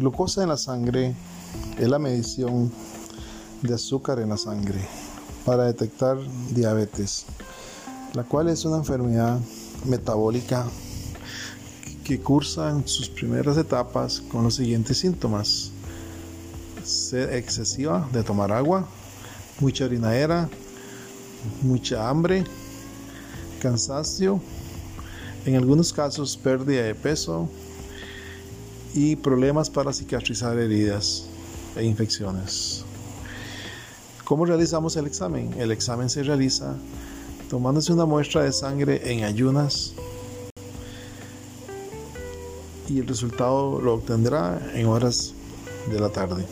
Glucosa en la sangre es la medición de azúcar en la sangre para detectar diabetes, la cual es una enfermedad metabólica que cursa en sus primeras etapas con los siguientes síntomas. Sed excesiva de tomar agua, mucha orinadera, mucha hambre, cansancio, en algunos casos pérdida de peso y problemas para cicatrizar heridas e infecciones. ¿Cómo realizamos el examen? El examen se realiza tomándose una muestra de sangre en ayunas y el resultado lo obtendrá en horas de la tarde.